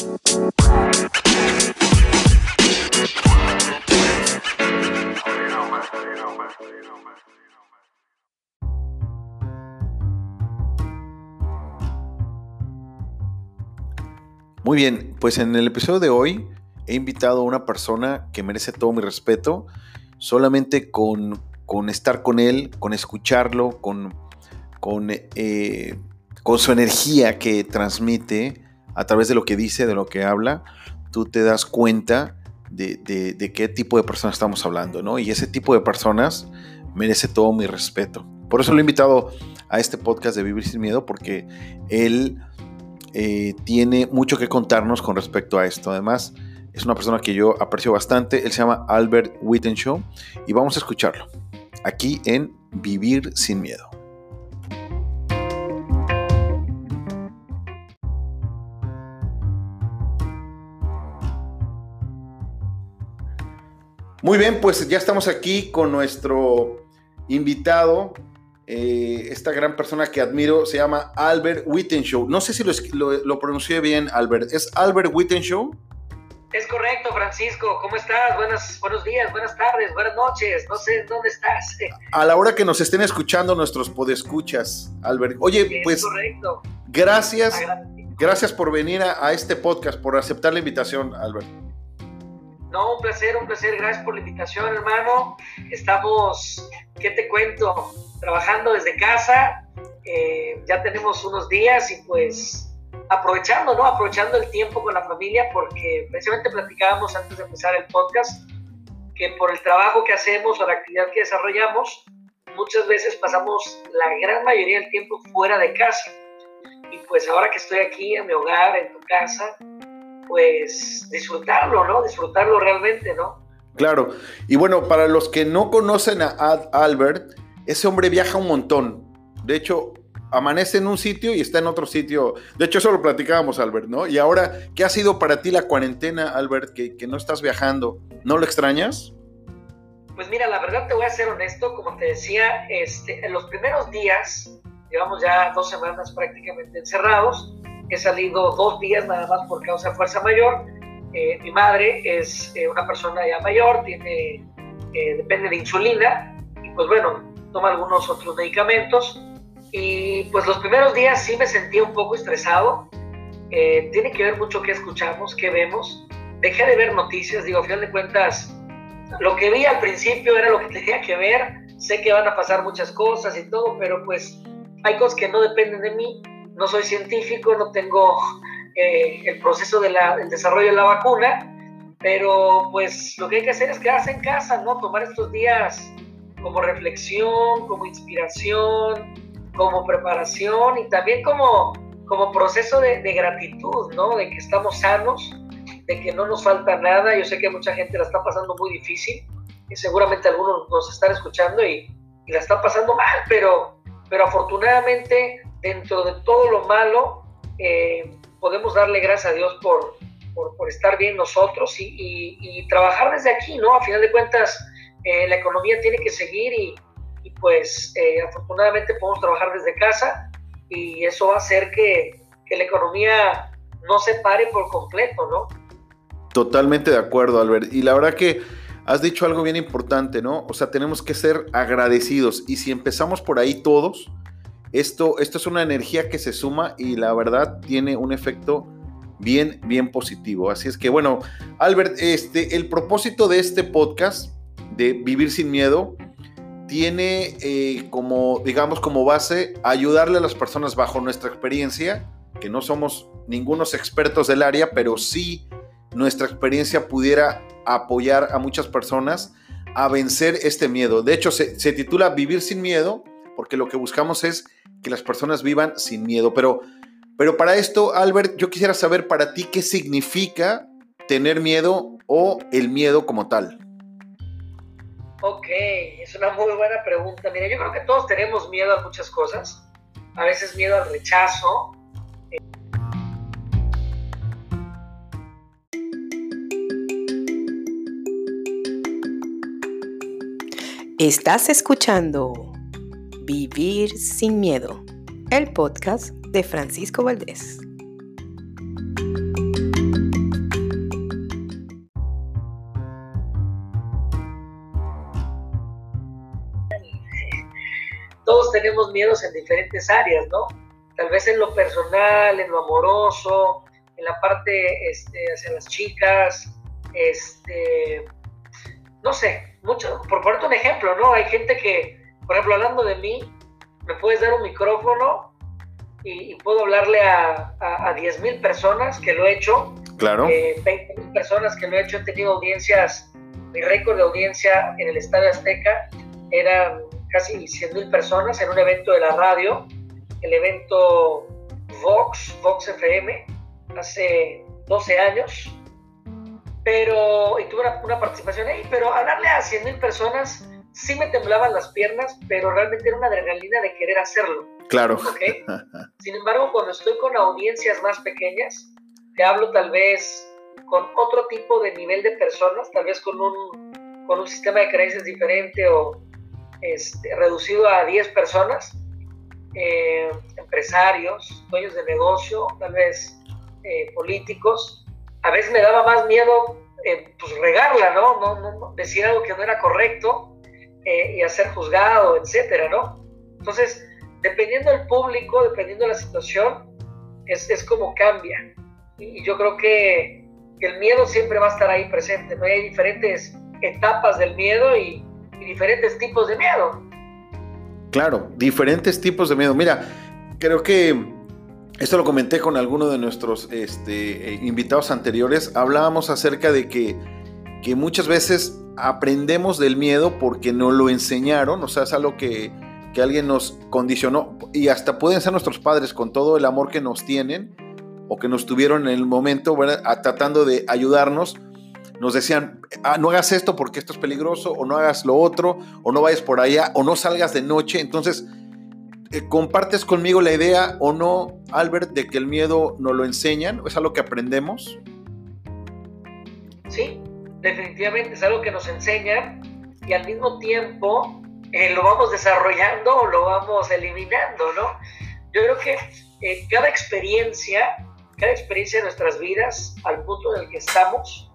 Muy bien, pues en el episodio de hoy he invitado a una persona que merece todo mi respeto, solamente con, estar con él, con escucharlo, con, con, eh, con su energía que transmite a través de lo que dice, de lo que habla, tú te das cuenta de, qué tipo de personas estamos hablando, ¿no? Y ese tipo de personas merece todo mi respeto. Por eso lo he invitado a este podcast de Vivir sin Miedo, porque él eh, tiene mucho que contarnos con respecto a esto. Además, es una persona que yo aprecio bastante. Él se llama Albert Wittenshaw y vamos a escucharlo aquí en Vivir sin Miedo. Muy bien, pues ya estamos aquí con nuestro invitado, eh, esta gran persona que admiro se llama Albert Wittenshaw. No sé si lo, lo, pronuncié bien, Albert. ¿Es Albert Wittenshaw? Es correcto, Francisco. ¿Cómo estás? Buenas, buenos días, buenas tardes, buenas noches. No sé dónde estás. A la hora que nos estén escuchando nuestros podescuchas, Albert. Oye, pues. Correcto. Gracias. Gracias por venir a, este podcast, por aceptar la invitación, Albert. No, un placer, un placer. Gracias por la invitación, hermano. Estamos, ¿qué te cuento? trabajando desde casa, eh, ya tenemos unos días y pues aprovechando, ¿no? Aprovechando el tiempo con la familia porque precisamente platicábamos antes de empezar el podcast que por el trabajo que hacemos o la actividad que desarrollamos, muchas veces pasamos la gran mayoría del tiempo fuera de casa. Y pues ahora que estoy aquí en mi hogar, en tu casa, pues disfrutarlo, ¿no? Disfrutarlo realmente, ¿no? Claro. Y bueno, para los que no conocen a Albert, ese hombre viaja un montón. De hecho, amanece en un sitio y está en otro sitio. De hecho, eso lo platicábamos, Albert, ¿no? Y ahora, ¿qué ha sido para ti la cuarentena, Albert, que, no estás viajando? ¿No lo extrañas? Pues mira, la verdad te voy a ser honesto, como te decía, este, en los primeros días, llevamos ya dos semanas prácticamente encerrados, he salido dos días nada más por causa de fuerza mayor. Eh, mi madre es eh, una persona ya mayor, tiene, eh, depende de insulina, y pues bueno, toma algunos otros medicamentos y pues los primeros días sí me sentía un poco estresado. Eh, tiene que ver mucho qué escuchamos, qué vemos. Dejé de ver noticias, digo, a final de cuentas, lo que vi al principio era lo que tenía que ver. Sé que van a pasar muchas cosas y todo, pero pues hay cosas que no dependen de mí. No soy científico, no tengo eh, el proceso del desarrollo de la vacuna, pero pues lo que hay que hacer es quedarse en casa, ¿no? Tomar estos días como reflexión, como inspiración, como preparación y también como, como proceso de, gratitud, ¿no? De que estamos sanos, de que no nos falta nada. Yo sé que mucha gente la está pasando muy difícil y seguramente algunos nos están escuchando y, la están pasando mal, pero, pero afortunadamente dentro de todo lo malo eh, podemos darle gracias a Dios por, por, estar bien nosotros y, y, trabajar desde aquí, ¿no? A final de cuentas, eh, la economía tiene que seguir y, pues eh, afortunadamente podemos trabajar desde casa y eso va a hacer que, que, la economía no se pare por completo, ¿no? Totalmente de acuerdo, Albert. Y la verdad que has dicho algo bien importante, ¿no? O sea, tenemos que ser agradecidos y si empezamos por ahí todos, esto, esto es una energía que se suma y la verdad tiene un efecto bien, bien positivo. Así es que bueno, Albert, este, el propósito de este podcast de Vivir sin Miedo tiene eh, como, digamos, como base ayudarle a las personas bajo nuestra experiencia, que no somos ningunos expertos del área, pero sí nuestra experiencia pudiera apoyar a muchas personas a vencer este miedo. De hecho, se, se titula Vivir sin Miedo, porque lo que buscamos es que las personas vivan sin miedo. Pero, pero para esto, Albert, yo quisiera saber para ti qué significa tener miedo o el miedo como tal. Ok, es una muy buena pregunta. Mira, yo creo que todos tenemos miedo a muchas cosas. A veces miedo al rechazo. Estás escuchando Vivir sin Miedo, el podcast de Francisco Valdés. Todos tenemos miedos en diferentes áreas, ¿no? Tal vez en lo personal, en lo amoroso, en la parte este, hacia las chicas, este, no sé, mucho, por ponerte un ejemplo, ¿no? Hay gente que por ejemplo, hablando de mí, me puedes dar un micrófono y, puedo hablarle a, a, 10 mil personas que lo he hecho. Claro. Eh, 20 mil personas que lo he hecho. He tenido audiencias, mi récord de audiencia en el Estadio Azteca eran casi 100 mil personas en un evento de la radio, el evento Vox, Vox FM, hace 12 años. Pero, y tuve una, participación ahí, pero hablarle a 100 mil personas sí me temblaban las piernas, pero realmente era una adrenalina de querer hacerlo. Claro. Sin embargo, cuando estoy con audiencias más pequeñas, te hablo tal vez con otro tipo de nivel de personas, tal vez con un, con un sistema de creencias diferente o este, reducido a 10 personas, eh, empresarios, dueños de negocio, tal vez eh, políticos. A veces me daba más miedo eh, pues regarla, ¿no? ¿no? ¿no? Decir algo que no era correcto eh, y a ser juzgado, etcétera, ¿no? Entonces, dependiendo del público, dependiendo de la situación, es, es como cambia. Y, yo creo que, el miedo siempre va a estar ahí presente, ¿no? Hay diferentes etapas del miedo y, diferentes tipos de miedo. Claro, diferentes tipos de miedo. Mira, creo que esto lo comenté con alguno de nuestros este, eh, invitados anteriores. Hablábamos acerca de que, que muchas veces aprendemos del miedo porque no lo enseñaron, o sea, es algo que, que alguien nos condicionó y hasta pueden ser nuestros padres con todo el amor que nos tienen o que nos tuvieron en el momento, tratando de ayudarnos, nos decían, ah, no hagas esto porque esto es peligroso, o no hagas lo otro, o no vayas por allá, o no salgas de noche. Entonces, eh, ¿compartes conmigo la idea o no, Albert, de que el miedo nos lo enseñan? ¿Es algo que aprendemos? Sí, definitivamente es algo que nos enseñan y al mismo tiempo eh, lo vamos desarrollando o lo vamos eliminando, ¿no? Yo creo que eh, cada experiencia, cada experiencia de nuestras vidas, al punto en el que estamos,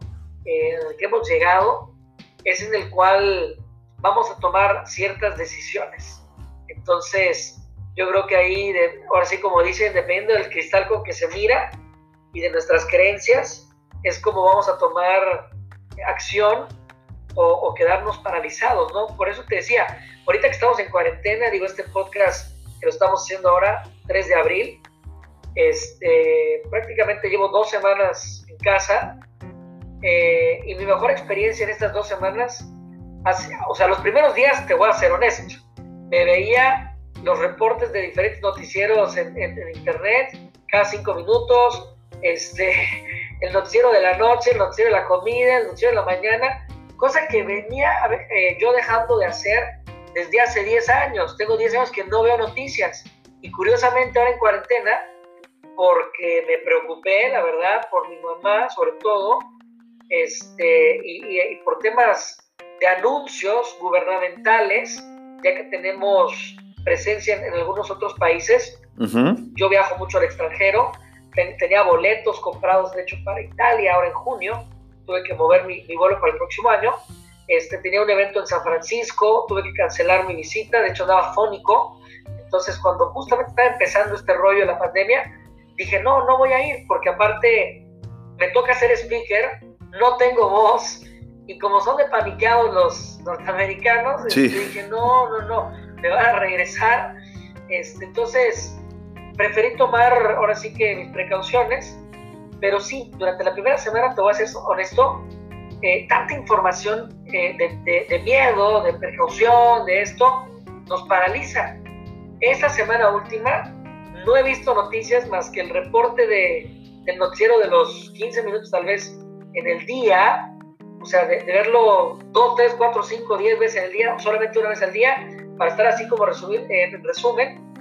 en el que hemos llegado, es en el cual vamos a tomar ciertas decisiones. Entonces, yo creo que ahí, ahora sí como dicen, depende del cristal con que se mira y de nuestras creencias, es como vamos a tomar acción o, quedarnos paralizados, ¿no? Por eso te decía, ahorita que estamos en cuarentena, digo, este podcast que lo estamos haciendo ahora, 3 de abril, este, prácticamente llevo dos semanas en casa eh, y mi mejor experiencia en estas dos semanas, o sea, los primeros días, te voy a ser honesto, me veía los reportes de diferentes noticieros en, en internet cada cinco minutos, este, el noticiero de la noche, el noticiero de la comida, el noticiero de la mañana, cosa que venía eh, yo dejando de hacer desde hace 10 años. Tengo 10 años que no veo noticias y curiosamente ahora en cuarentena, porque me preocupé, la verdad, por mi mamá sobre todo, este, y, por temas de anuncios gubernamentales, ya que tenemos presencia en, algunos otros países. Yo viajo mucho al extranjero tenía boletos comprados, de hecho, para Italia, ahora en junio, tuve que mover mi, vuelo para el próximo año. Este, tenía un evento en San Francisco, tuve que cancelar mi visita, de hecho andaba fónico. Entonces, cuando justamente estaba empezando este rollo de la pandemia, dije, no, no voy a ir, porque aparte me toca ser speaker, no tengo voz, y como son de paniqueados los norteamericanos, este, dije, no, no, no, me van a regresar. Este, entonces, preferí tomar ahora sí que mis precauciones, pero sí, durante la primera semana, te voy a ser honesto, eh, tanta información eh, de, miedo, de precaución, de esto, nos paraliza. Esta semana última no he visto noticias más que el reporte de, del noticiero de los 15 minutos tal vez en el día, o sea, de, verlo 2, 3, 4, 5, 10 veces el día, solamente una vez al día, para estar así como resumir, en resumen,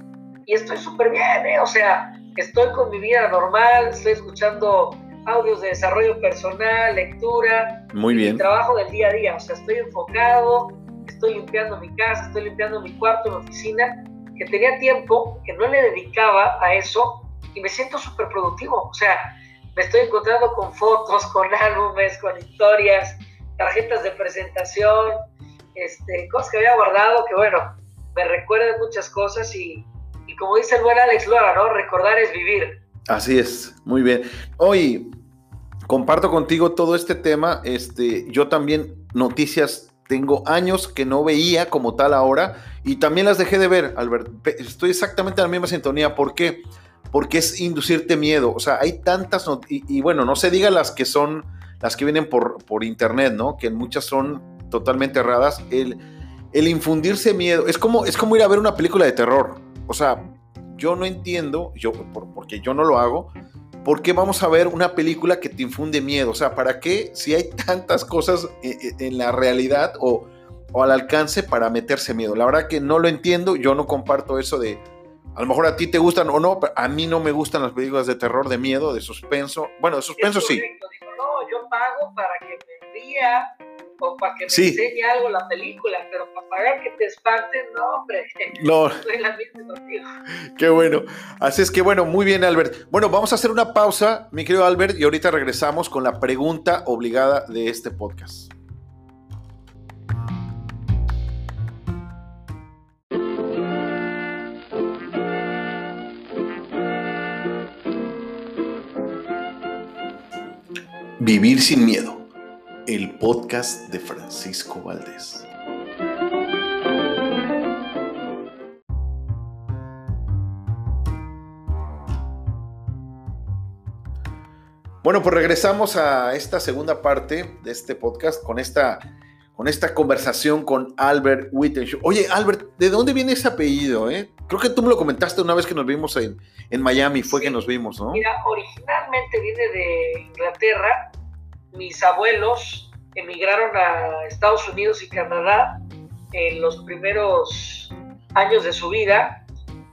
y estoy súper bien, ¿eh? o sea, estoy con mi vida normal, estoy escuchando audios de desarrollo personal, lectura, Muy bien. mi trabajo del día a día, o sea, estoy enfocado, estoy limpiando mi casa, estoy limpiando mi cuarto, mi oficina, que tenía tiempo que no le dedicaba a eso y me siento súper productivo, o sea, me estoy encontrando con fotos, con álbumes, con historias, tarjetas de presentación, este, cosas que había guardado que bueno, me recuerdan muchas cosas y, y como dice el buen Alex Lora, ¿no? Recordar es vivir. Así es, muy bien. Hoy comparto contigo todo este tema. Este, yo también noticias tengo años que no veía como tal ahora y también las dejé de ver, Albert. Estoy exactamente en la misma sintonía. ¿Por qué? Porque es inducirte miedo. O sea, hay tantas y, y, bueno, no se diga las que son las que vienen por, por internet, ¿no? Que muchas son totalmente erradas. El, el infundirse miedo es como, es como ir a ver una película de terror. O sea, yo no entiendo, yo, porque yo no lo hago, ¿por qué vamos a ver una película que te infunde miedo? O sea, ¿para qué si hay tantas cosas eh, eh, en la realidad o, o, al alcance para meterse miedo? La verdad que no lo entiendo, yo no comparto eso de, a lo mejor a ti te gustan o no, pero a mí no me gustan las películas de terror, de miedo, de suspenso. Bueno, de suspenso sí. no, yo pago para que me ría o para que me enseñe algo la película, pero para pagar que te espanten, no, hombre. No. Estoy la misma contigo. Qué bueno. Así es que bueno, muy bien, Albert. Bueno, vamos a hacer una pausa, mi querido Albert, y ahorita regresamos con la pregunta obligada de este podcast. Vivir sin miedo el podcast de Francisco Valdés. Bueno, pues regresamos a esta segunda parte de este podcast con esta, con esta conversación con Albert Wittenshaw. Oye, Albert, ¿de dónde viene ese apellido? Eh? Creo que tú me lo comentaste una vez que nos vimos en, en Miami, fue que nos vimos, ¿no? Mira, originalmente viene de Inglaterra, mis abuelos emigraron a Estados Unidos y Canadá en los primeros años de su vida.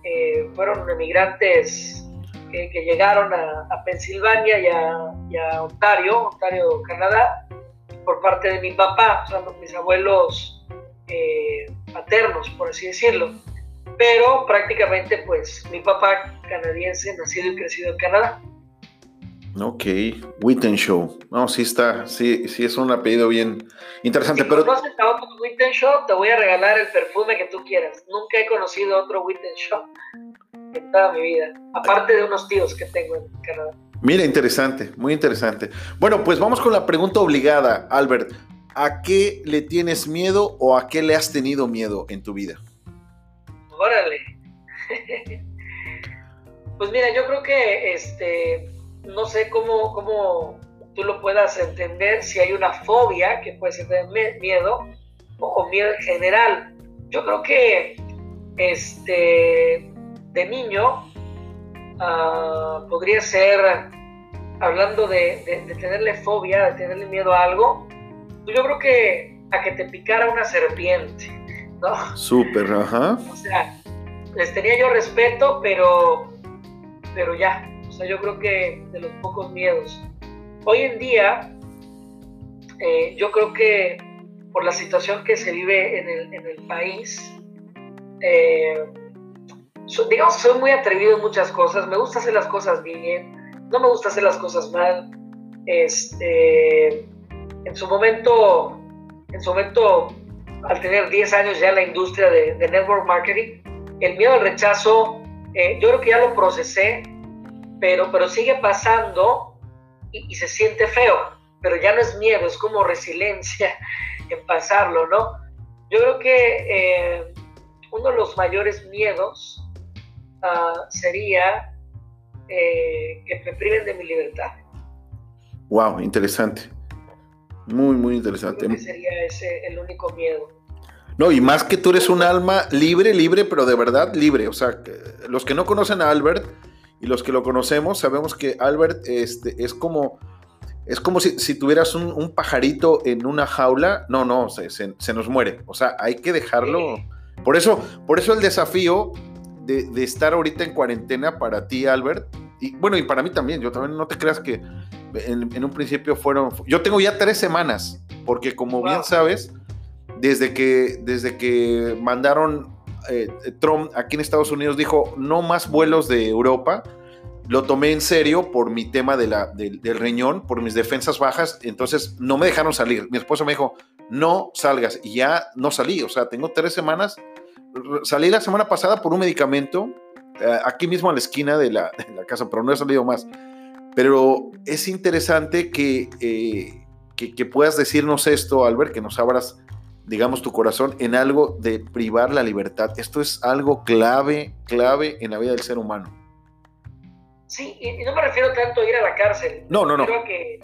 Eh, fueron emigrantes que, llegaron a, Pensilvania y a, Ontario, Ontario, Canadá, por parte de mi papá, o mis abuelos eh, paternos, por así decirlo. Pero prácticamente, pues, mi papá canadiense, nacido y crecido en Canadá. Ok, Witten Show. No, sí está, sí, sí es un apellido bien interesante. Si pero... conoces a otro Witten Show, te voy a regalar el perfume que tú quieras. Nunca he conocido otro Witten Show en toda mi vida, aparte de unos tíos que tengo en Canadá. Mira, interesante, muy interesante. Bueno, pues vamos con la pregunta obligada, Albert. ¿A qué le tienes miedo o a qué le has tenido miedo en tu vida? Órale. pues mira, yo creo que este no sé cómo, cómo tú lo puedas entender, si hay una fobia, que puede ser de miedo, o miedo en general. Yo creo que este, de niño uh, podría ser, hablando de, de, tenerle fobia, de tenerle miedo a algo, pues yo creo que a que te picara una serpiente, ¿no? Súper, ajá. O sea, les tenía yo respeto, pero, pero ya, o sea, yo creo que de los pocos miedos. Hoy en día, eh, yo creo que por la situación que se vive en el, país, eh, digamos, soy muy atrevido en muchas cosas, me gusta hacer las cosas bien, no me gusta hacer las cosas mal. Este, en su momento, en su momento, al tener 10 años ya en la industria de, network marketing, el miedo al rechazo, eh, yo creo que ya lo procesé, pero, pero sigue pasando y, se siente feo, pero ya no es miedo, es como resiliencia en pasarlo, ¿no? Yo creo que eh, uno de los mayores miedos uh, sería eh, que me priven de mi libertad. Wow, interesante. Muy, muy interesante. Creo que sería ese el único miedo. No, y más que tú eres un alma libre, libre, pero de verdad libre. O sea, los que no conocen a Albert, y los que lo conocemos sabemos que Albert este, es como, es como si, si tuvieras un, pajarito en una jaula. No, no, se, se, nos muere. O sea, hay que dejarlo. Por eso, por eso el desafío de, de, estar ahorita en cuarentena para ti, Albert, y bueno, y para mí también, yo también no te creas que en, en un principio fueron, yo tengo ya tres semanas, porque como bien sabes, desde que, desde que mandaron eh, Trump aquí en Estados Unidos dijo no más vuelos de Europa, lo tomé en serio por mi tema de la, del riñón, por mis defensas bajas, entonces no me dejaron salir. Mi esposa me dijo, no salgas, y ya no salí, o sea, tengo tres semanas. Salí la semana pasada por un medicamento, eh, aquí mismo a la esquina de la, casa, pero no he salido más. Pero es interesante que, eh, que, que, puedas decirnos esto, Albert, que nos abras, digamos, tu corazón en algo de privar la libertad. Esto es algo clave, clave en la vida del ser humano. Sí, y no me refiero tanto a ir a la cárcel. No, no, no. A que,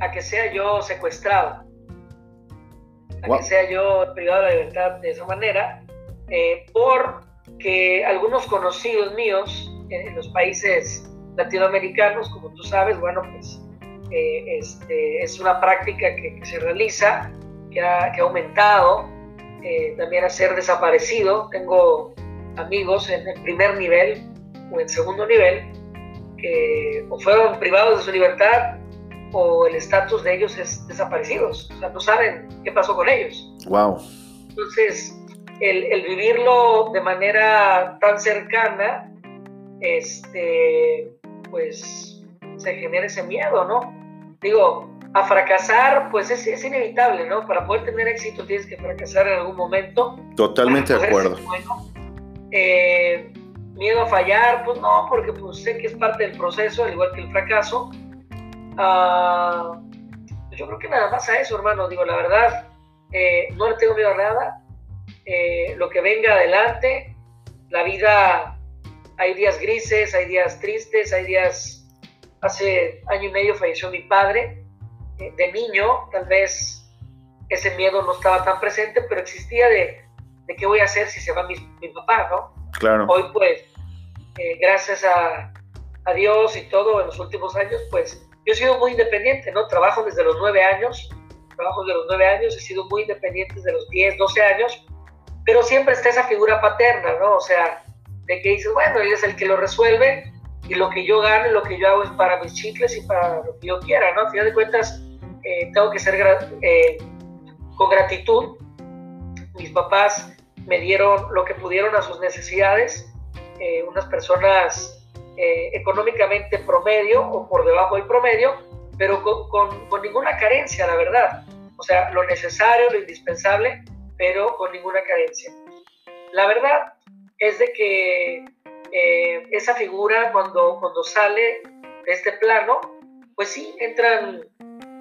a que sea yo secuestrado, a que sea yo privado de la libertad de esa manera, eh, porque algunos conocidos míos en, los países latinoamericanos, como tú sabes, bueno, pues eh, este, es una práctica que, se realiza, que ha, que ha aumentado, eh, también a ser desaparecido. Tengo amigos en el primer nivel o en segundo nivel que o fueron privados de su libertad o el estatus de ellos es desaparecidos. O sea, no saben qué pasó con ellos. Wow. Entonces, el, el vivirlo de manera tan cercana, este, pues se genera ese miedo, ¿no? Digo, a fracasar, pues es, es, inevitable, ¿no? Para poder tener éxito tienes que fracasar en algún momento. Totalmente de acuerdo. Eh, miedo a fallar, pues no, porque pues sé que es parte del proceso, al igual que el fracaso. Uh, yo creo que nada más a eso, hermano. Digo, la verdad, eh, no le tengo miedo a nada. Eh, lo que venga adelante, la vida, hay días grises, hay días tristes, hay días... Hace año y medio falleció mi padre. Eh, de niño, tal vez ese miedo no estaba tan presente, pero existía de, de qué voy a hacer si se va mi, mi papá, ¿no? Claro. Hoy, pues, gracias a, a Dios y todo en los últimos años, pues yo he sido muy independiente, ¿no? Trabajo desde los nueve años, trabajo desde los nueve años, he sido muy independiente desde los 10, 12 años, pero siempre está esa figura paterna, ¿no? O sea, de que dices, bueno, él es el que lo resuelve y lo que yo gano, lo que yo hago es para mis chicles y para lo que yo quiera, ¿no? A final de cuentas, eh, tengo que ser eh, con gratitud. Mis papás me dieron lo que pudieron a sus necesidades, eh, unas personas eh, económicamente promedio o por debajo del promedio, pero con, con, ninguna carencia, la verdad. O sea, lo necesario, lo indispensable, pero con ninguna carencia. La verdad es de que eh, esa figura cuando, cuando sale de este plano, pues sí, entran,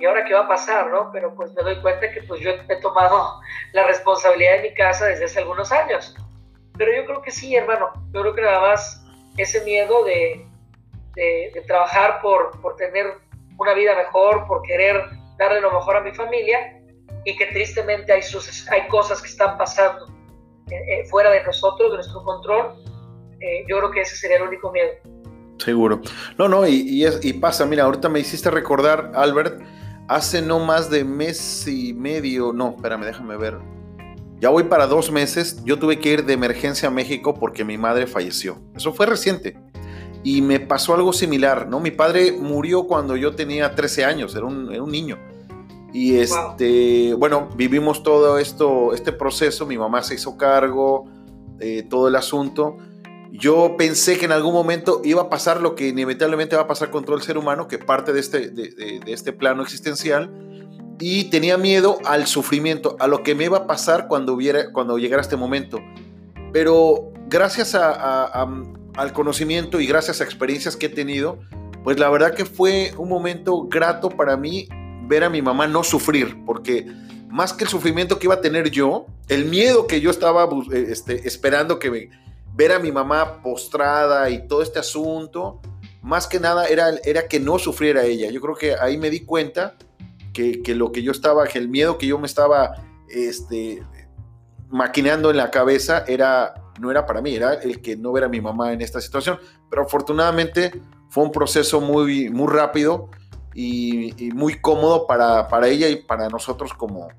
¿y ahora qué va a pasar? ¿no? Pero pues me doy cuenta que pues yo he tomado la responsabilidad de mi casa desde hace algunos años. Pero yo creo que sí, hermano, yo creo que nada más ese miedo de, de, trabajar por, por, tener una vida mejor, por querer darle lo mejor a mi familia y que tristemente hay, hay cosas que están pasando eh, eh, fuera de nosotros, de nuestro control. Eh, yo creo que ese sería el único miedo. Seguro. No, no, y, y, es, y pasa, mira, ahorita me hiciste recordar, Albert, hace no más de mes y medio, no, espérame, déjame ver, ya voy para dos meses, yo tuve que ir de emergencia a México porque mi madre falleció. Eso fue reciente. Y me pasó algo similar, ¿no? Mi padre murió cuando yo tenía 13 años, era un, niño. Y este, bueno, vivimos todo esto, este proceso, mi mamá se hizo cargo, de todo el asunto. Yo pensé que en algún momento iba a pasar lo que inevitablemente va a pasar con todo el ser humano, que parte de este, de este plano existencial, y tenía miedo al sufrimiento, a lo que me iba a pasar cuando, hubiera, cuando llegara este momento. Pero gracias al conocimiento y gracias a experiencias que he tenido, pues la verdad que fue un momento grato para mí ver a mi mamá no sufrir, porque más que el sufrimiento que iba a tener yo, el miedo que yo estaba eh, este, esperando que ver a mi mamá postrada y todo este asunto, más que nada era, era que no sufriera ella. Yo creo que ahí me di cuenta que, lo que yo estaba, que el miedo que yo me estaba este, maquineando en la cabeza era, no era para mí, era el que no ver a mi mamá en esta situación. Pero afortunadamente fue un proceso muy, muy rápido y, muy cómodo para, para, ella y para nosotros como,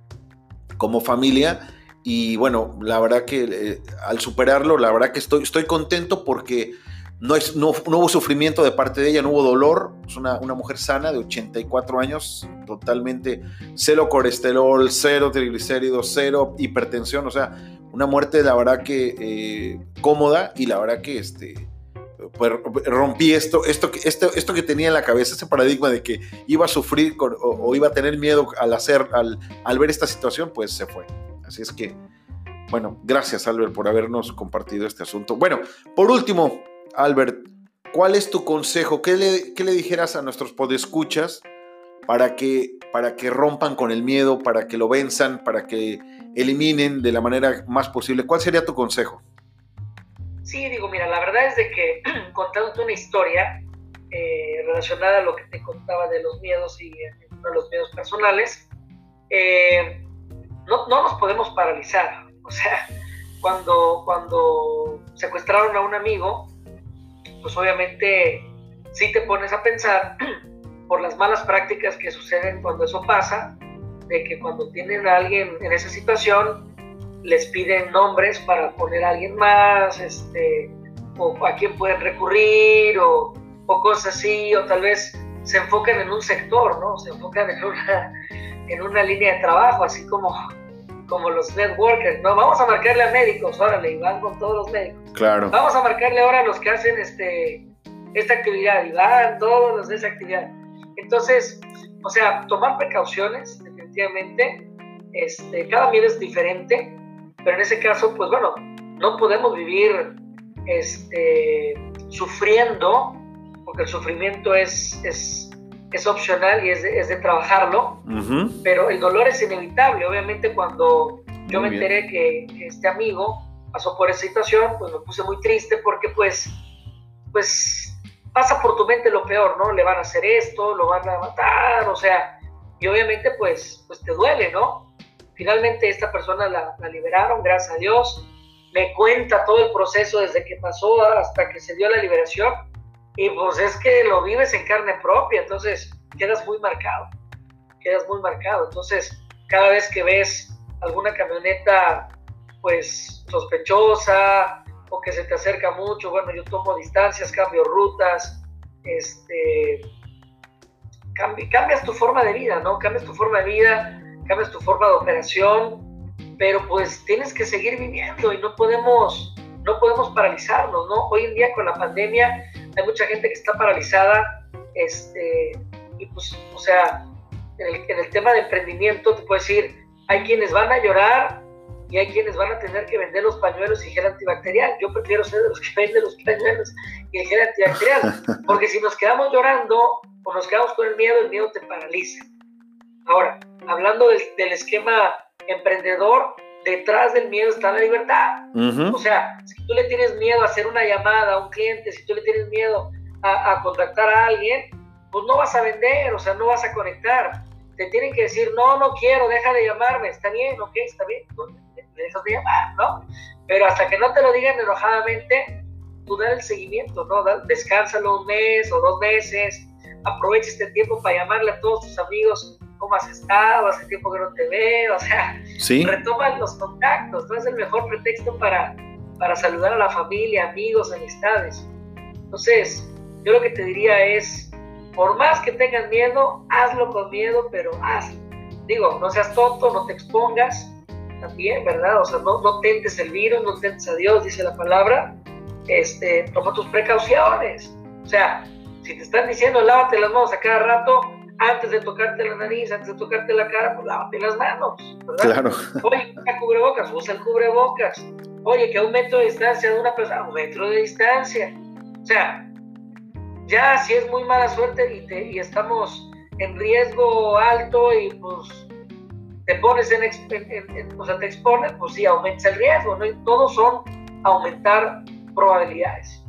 como familia. Y bueno, la verdad que eh, al superarlo, la verdad que estoy, estoy contento porque no, es, no, hubo sufrimiento de parte de ella, no hubo dolor. Es una, mujer sana de 84 años, totalmente cero colesterol, cero triglicéridos, cero hipertensión. O sea, una muerte, la verdad que eh, cómoda y la verdad que este, pues, rompí esto, esto, esto, esto que tenía en la cabeza, ese paradigma de que iba a sufrir o, iba a tener miedo al hacer, al, al ver esta situación, pues se fue. Así es que Bueno, gracias Albert por habernos compartido este asunto. Bueno, por último, Albert, ¿cuál es tu consejo? ¿Qué le, qué le dijeras a nuestros podescuchas para que, para que rompan con el miedo, para que lo venzan, para que eliminen de la manera más posible? ¿Cuál sería tu consejo? Sí, digo, mira, la verdad es de que contándote una historia eh, relacionada a lo que te contaba de los miedos y uno de los miedos personales, eh, no, no, nos podemos paralizar. O sea, cuando, cuando secuestraron a un amigo, pues obviamente sí te pones a pensar por las malas prácticas que suceden cuando eso pasa, de que cuando tienen a alguien en esa situación, les piden nombres para poner a alguien más, este, o a quién pueden recurrir, o, o cosas así, o tal vez se enfocan en un sector, ¿no? Se enfocan en una, en una línea de trabajo, así como, como los networkers, ¿no? Vamos a marcarle a médicos, órale, y van con todos los médicos. Claro. Vamos a marcarle ahora a los que hacen este, esta actividad, y van todos los de esa actividad. Entonces, o sea, tomar precauciones, definitivamente. Este, cada miedo es diferente, pero en ese caso, pues bueno, no podemos vivir este, sufriendo, porque el sufrimiento es, es, es opcional y es de, es de trabajarlo, pero el dolor es inevitable. Obviamente cuando yo me enteré que, que, este amigo pasó por esa situación, pues me puse muy triste porque pues, pues pasa por tu mente lo peor, ¿no? Le van a hacer esto, lo van a matar, o sea, y obviamente pues, pues te duele, ¿no? Finalmente esta persona la, la liberaron, gracias a Dios, me cuenta todo el proceso desde que pasó hasta que se dio la liberación, y pues es que lo vives en carne propia, entonces quedas muy marcado, quedas muy marcado, entonces cada vez que ves alguna camioneta pues sospechosa, o que se te acerca mucho, bueno, yo tomo distancias, cambio rutas, este, cambias tu forma de vida, ¿no? Cambias tu forma de vida, cambias tu forma de operación, pero pues tienes que seguir viviendo y no podemos, no podemos paralizarnos, ¿no? Hoy en día con la pandemia hay mucha gente que está paralizada, este, y pues, o sea, en el, en el tema de emprendimiento te puedo decir, hay quienes van a llorar y hay quienes van a tener que vender los pañuelos y gel antibacterial. Yo prefiero ser de los que venden los pañuelos y el gel antibacterial, porque si nos quedamos llorando o nos quedamos con el miedo, el miedo te paraliza. Ahora, hablando del, del esquema emprendedor, detrás del miedo está la libertad. O sea, si tú le tienes miedo a hacer una llamada a un cliente, si tú le tienes miedo a, a contactar a alguien, pues no vas a vender, o sea, no vas a conectar. Te tienen que decir, no, no quiero, deja de llamarme, está bien, ok, está bien dejas de llamar, ¿no? Pero hasta que no te lo digan enojadamente, tú da el seguimiento, ¿no? Descánsalo un mes o dos meses, aprovecha este tiempo para llamarle a todos tus amigos cómo has estado, hace tiempo que no te veo, o sea, ¿Sí? retoma los contactos, no es el mejor pretexto para, para saludar a la familia, amigos, amistades. Entonces, yo lo que te diría es, por más que tengas miedo, hazlo con miedo, pero hazlo. Digo, no seas tonto, no te expongas, también, ¿verdad? O sea, no, no tentes el virus, no tentes a Dios, dice la palabra, este, toma tus precauciones. O sea, si te están diciendo lávate las manos a cada rato, antes de tocarte la nariz, antes de tocarte la cara, pues lávate las manos, ¿verdad? Claro. Oye, usa cubrebocas, usa el cubrebocas. Oye, que a un metro de distancia de una persona, a un metro de distancia. O sea, ya si es muy mala suerte y, te, y estamos en riesgo alto y pues te pones en, o sea, te expones, pues sí, aumenta el riesgo, ¿no? Y todos son aumentar probabilidades.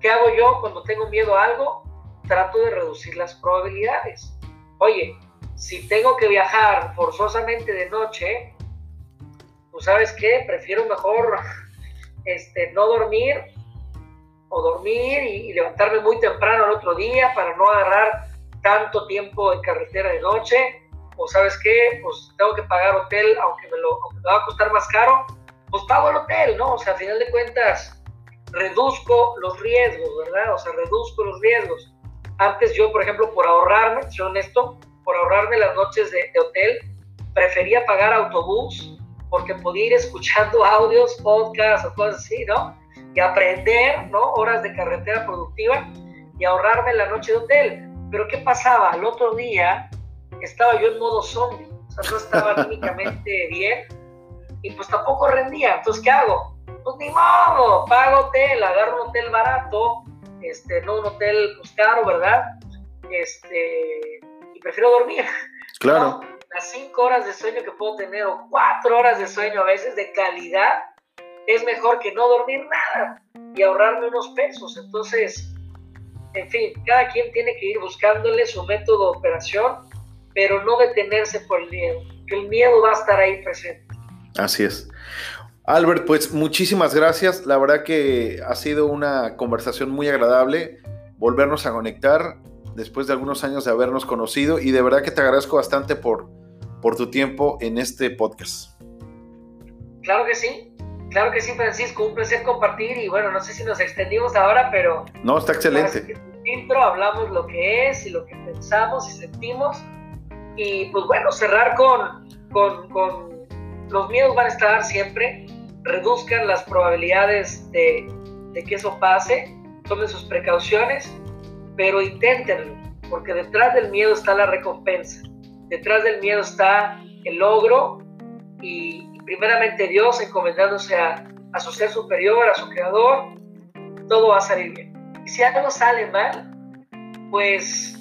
¿Qué hago yo cuando tengo miedo a algo? Trato de reducir las probabilidades. Oye, si tengo que viajar forzosamente de noche, pues sabes qué, prefiero mejor este, no dormir o dormir y, levantarme muy temprano el otro día para no agarrar tanto tiempo en carretera de noche o sabes qué, pues tengo que pagar hotel, aunque me, lo, me va a costar más caro, pues pago el hotel, ¿no? O sea, a final de cuentas, reduzco los riesgos, ¿verdad? O sea, reduzco los riesgos. Antes yo, por ejemplo, por ahorrarme, soy honesto, por ahorrarme las noches de, de hotel, prefería pagar autobús porque podía ir escuchando audios, podcasts o cosas así, ¿no? Y aprender, ¿no? Horas de carretera productiva y ahorrarme la noche de hotel. Pero ¿qué pasaba? Al otro día estaba yo en modo zombie, o sea, no estaba anímicamente bien, y pues tampoco rendía. Entonces, ¿qué hago? Pues ni modo, pago hotel, agarro un hotel barato, este, no un hotel pues, caro, ¿verdad? Este, y prefiero dormir. Claro. Las cinco horas de sueño que puedo tener o cuatro horas de sueño a veces de calidad es mejor que no dormir nada y ahorrarme unos pesos. Entonces, en fin, cada quien tiene que ir buscándole su método de operación, pero no detenerse por el miedo, que el miedo va a estar ahí presente. Así es. Albert, pues muchísimas gracias. La verdad que ha sido una conversación muy agradable volvernos a conectar después de algunos años de habernos conocido y de verdad que te agradezco bastante por, por tu tiempo en este podcast. Claro que sí, claro que sí, Francisco, un placer compartir y bueno, no sé si nos extendimos ahora, pero... No, está excelente. Intro, hablamos lo que es y lo que pensamos y sentimos y pues bueno, cerrar con, con, con los miedos van a estar siempre, reduzcan las probabilidades de, que eso pase, tomen sus precauciones, pero inténtenlo, porque detrás del miedo está la recompensa, detrás del miedo está el logro y, primeramente Dios encomendándose a, a su ser superior, a su creador, todo va a salir bien. Y si algo sale mal, pues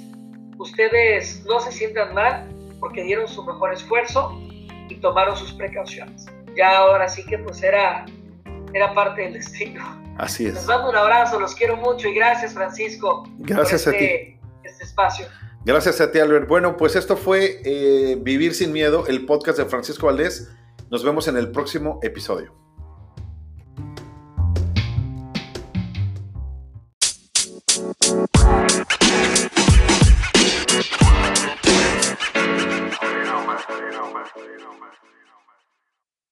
ustedes no se sientan mal porque dieron su mejor esfuerzo y tomaron sus precauciones. Ya ahora sí que pues era, era parte del destino. Así es. Les mando un abrazo, los quiero mucho y gracias Francisco. Gracias a este, ti. Este espacio. Gracias a ti Albert. Bueno, pues esto fue eh, Vivir sin Miedo, el podcast de Francisco Valdés. Nos vemos en el próximo episodio.